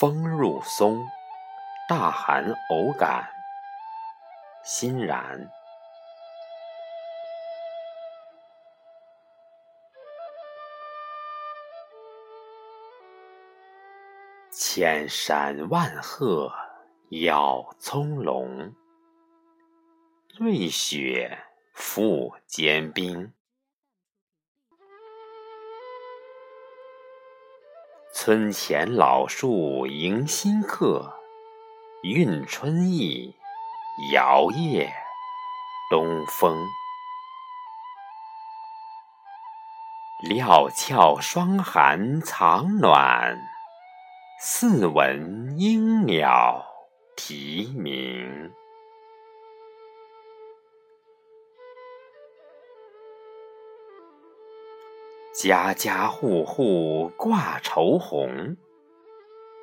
风入松，大寒偶感，欣然。千山万壑耀葱茏，瑞雪覆坚冰。村前老树迎新客，运春意，摇曳东风。料峭霜寒藏暖。似闻莺鸟啼鸣，家家户户挂愁红，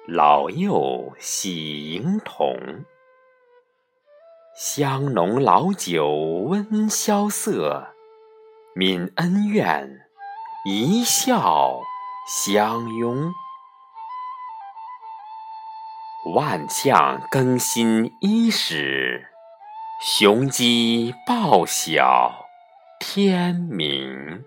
老幼喜迎童。香浓老酒温萧瑟，泯恩怨，一笑相拥。万象更新伊始，雄鸡报晓天明。